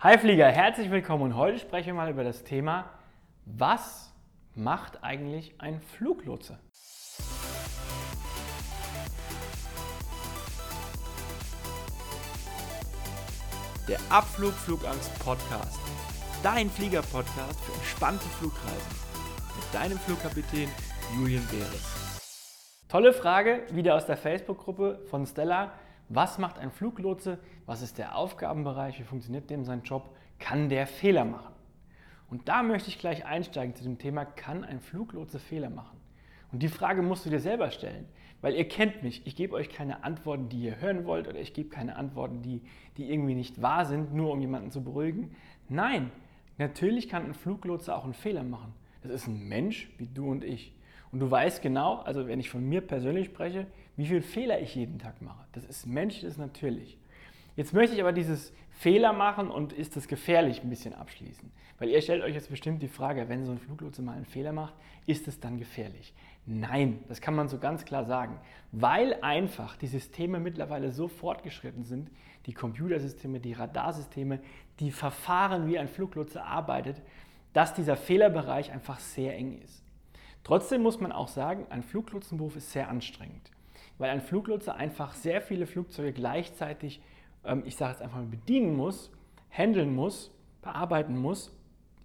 Hi Flieger, herzlich willkommen und heute sprechen wir mal über das Thema, was macht eigentlich ein Fluglotse? Der Abflug Flugangst Podcast. Dein Flieger-Podcast für entspannte Flugreisen. Mit deinem Flugkapitän Julian Beres. Tolle Frage, wieder aus der Facebook-Gruppe von Stella. Was macht ein Fluglotse? Was ist der Aufgabenbereich? Wie funktioniert dem sein Job? Kann der Fehler machen? Und da möchte ich gleich einsteigen zu dem Thema, kann ein Fluglotse Fehler machen? Und die Frage musst du dir selber stellen, weil ihr kennt mich. Ich gebe euch keine Antworten, die ihr hören wollt, oder ich gebe keine Antworten, die, die irgendwie nicht wahr sind, nur um jemanden zu beruhigen. Nein, natürlich kann ein Fluglotse auch einen Fehler machen. Das ist ein Mensch wie du und ich. Und du weißt genau, also wenn ich von mir persönlich spreche, wie viele Fehler ich jeden Tag mache. Das ist menschlich, das ist natürlich. Jetzt möchte ich aber dieses Fehler machen und ist das gefährlich ein bisschen abschließen. Weil ihr stellt euch jetzt bestimmt die Frage, wenn so ein Fluglotse mal einen Fehler macht, ist es dann gefährlich? Nein, das kann man so ganz klar sagen. Weil einfach die Systeme mittlerweile so fortgeschritten sind, die Computersysteme, die Radarsysteme, die Verfahren, wie ein Fluglotse arbeitet, dass dieser Fehlerbereich einfach sehr eng ist. Trotzdem muss man auch sagen, ein Fluglotsenberuf ist sehr anstrengend, weil ein Fluglotse einfach sehr viele Flugzeuge gleichzeitig, ähm, ich sage jetzt einfach mal, bedienen muss, handeln muss, bearbeiten muss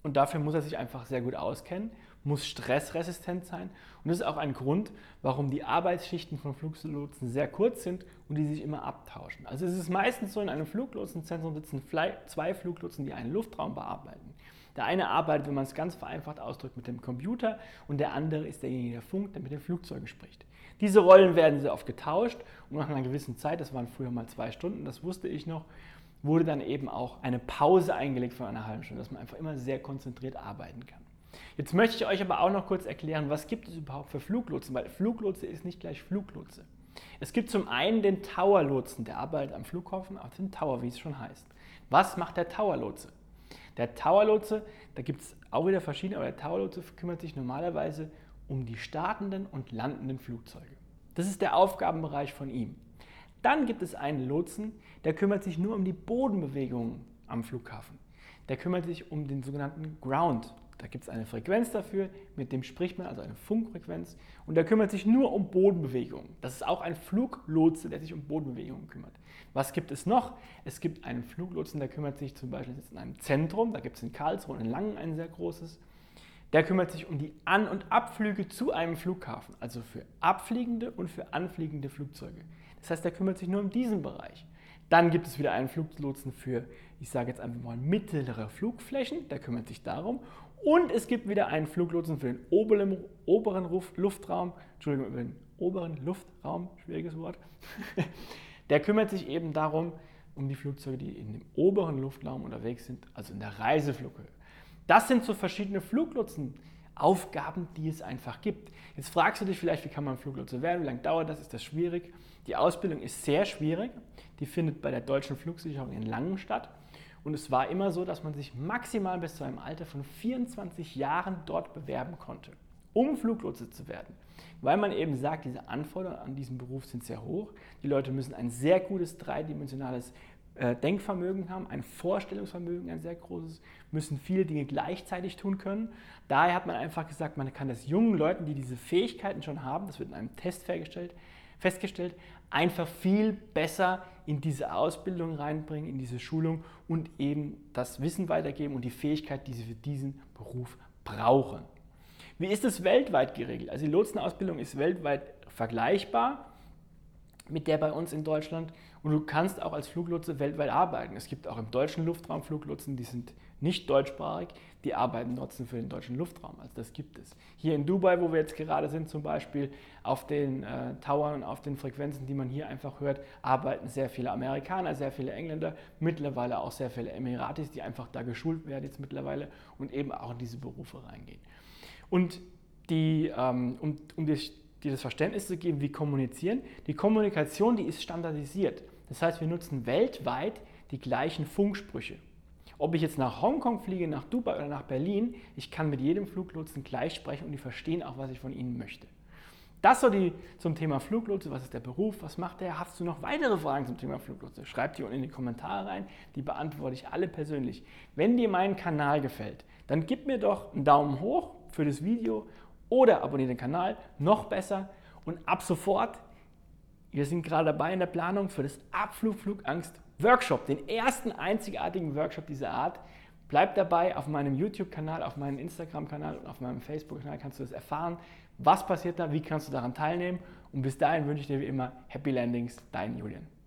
und dafür muss er sich einfach sehr gut auskennen, muss stressresistent sein und das ist auch ein Grund, warum die Arbeitsschichten von Fluglotsen sehr kurz sind und die sich immer abtauschen. Also es ist meistens so, in einem Fluglotsenzentrum sitzen zwei Fluglotsen, die einen Luftraum bearbeiten. Der eine arbeitet, wenn man es ganz vereinfacht ausdrückt, mit dem Computer und der andere ist derjenige, der funkt, der mit den Flugzeugen spricht. Diese Rollen werden sehr oft getauscht und nach einer gewissen Zeit, das waren früher mal zwei Stunden, das wusste ich noch, wurde dann eben auch eine Pause eingelegt von einer halben Stunde, dass man einfach immer sehr konzentriert arbeiten kann. Jetzt möchte ich euch aber auch noch kurz erklären, was gibt es überhaupt für Fluglotsen, weil Fluglotse ist nicht gleich Fluglotse. Es gibt zum einen den Tower-Lotsen, der arbeitet am Flughafen auf dem Tower, wie es schon heißt. Was macht der Tower-Lotse? Der Tower-Lotse, da gibt es auch wieder verschiedene, aber der Tower-Lotse kümmert sich normalerweise um die startenden und landenden Flugzeuge. Das ist der Aufgabenbereich von ihm. Dann gibt es einen Lotsen, der kümmert sich nur um die Bodenbewegungen am Flughafen. Der kümmert sich um den sogenannten Ground. Da gibt es eine Frequenz dafür, mit dem spricht man, also eine Funkfrequenz. Und der kümmert sich nur um Bodenbewegungen. Das ist auch ein Fluglotse, der sich um Bodenbewegungen kümmert. Was gibt es noch? Es gibt einen Fluglotsen, der kümmert sich zum Beispiel jetzt in einem Zentrum, da gibt es in Karlsruhe und in Langen ein sehr großes. Der kümmert sich um die An- und Abflüge zu einem Flughafen, also für abfliegende und für anfliegende Flugzeuge. Das heißt, der kümmert sich nur um diesen Bereich. Dann gibt es wieder einen Fluglotsen für, ich sage jetzt einfach mal, mittlere Flugflächen, der kümmert sich darum. Und es gibt wieder einen Fluglotsen für den oberen, Luftraum, Entschuldigung, über den oberen Luftraum, schwieriges Wort. Der kümmert sich eben darum, um die Flugzeuge, die in dem oberen Luftraum unterwegs sind, also in der Reiseflughöhe. Das sind so verschiedene Fluglotsenaufgaben, die es einfach gibt. Jetzt fragst du dich vielleicht, wie kann man Fluglotse werden, wie lange dauert das, ist das schwierig? Die Ausbildung ist sehr schwierig, die findet bei der deutschen Flugsicherung in Langen statt. Und es war immer so, dass man sich maximal bis zu einem Alter von 24 Jahren dort bewerben konnte, um Fluglotse zu werden. Weil man eben sagt, diese Anforderungen an diesen Beruf sind sehr hoch. Die Leute müssen ein sehr gutes dreidimensionales äh, Denkvermögen haben, ein Vorstellungsvermögen, ein sehr großes, müssen viele Dinge gleichzeitig tun können. Daher hat man einfach gesagt, man kann das jungen Leuten, die diese Fähigkeiten schon haben, das wird in einem Test festgestellt, festgestellt, einfach viel besser in diese Ausbildung reinbringen, in diese Schulung und eben das Wissen weitergeben und die Fähigkeit, die sie für diesen Beruf brauchen. Wie ist es weltweit geregelt? Also die Lotsenausbildung ist weltweit vergleichbar mit der bei uns in Deutschland und du kannst auch als Fluglotse weltweit arbeiten. Es gibt auch im deutschen Luftraum Fluglotsen, die sind nicht deutschsprachig, die arbeiten trotzdem für den deutschen Luftraum. Also das gibt es. Hier in Dubai, wo wir jetzt gerade sind, zum Beispiel auf den äh, Towern und auf den Frequenzen, die man hier einfach hört, arbeiten sehr viele Amerikaner, sehr viele Engländer, mittlerweile auch sehr viele Emiratis, die einfach da geschult werden jetzt mittlerweile und eben auch in diese Berufe reingehen. Und die, ähm, um, um dir das Verständnis zu geben, wie kommunizieren, die Kommunikation, die ist standardisiert. Das heißt, wir nutzen weltweit die gleichen Funksprüche. Ob ich jetzt nach Hongkong fliege, nach Dubai oder nach Berlin, ich kann mit jedem Fluglotsen gleich sprechen und die verstehen auch, was ich von ihnen möchte. Das so die zum Thema Fluglotse. Was ist der Beruf? Was macht der? Hast du noch weitere Fragen zum Thema Fluglotse? Schreib die unten in die Kommentare rein. Die beantworte ich alle persönlich. Wenn dir mein Kanal gefällt, dann gib mir doch einen Daumen hoch für das Video oder abonniere den Kanal. Noch besser. Und ab sofort, wir sind gerade dabei in der Planung für das Abflug Flugangst Workshop, den ersten einzigartigen Workshop dieser Art. Bleib dabei auf meinem YouTube-Kanal, auf meinem Instagram-Kanal und auf meinem Facebook-Kanal kannst du das erfahren. Was passiert da? Wie kannst du daran teilnehmen? Und bis dahin wünsche ich dir wie immer Happy Landings, dein Julian.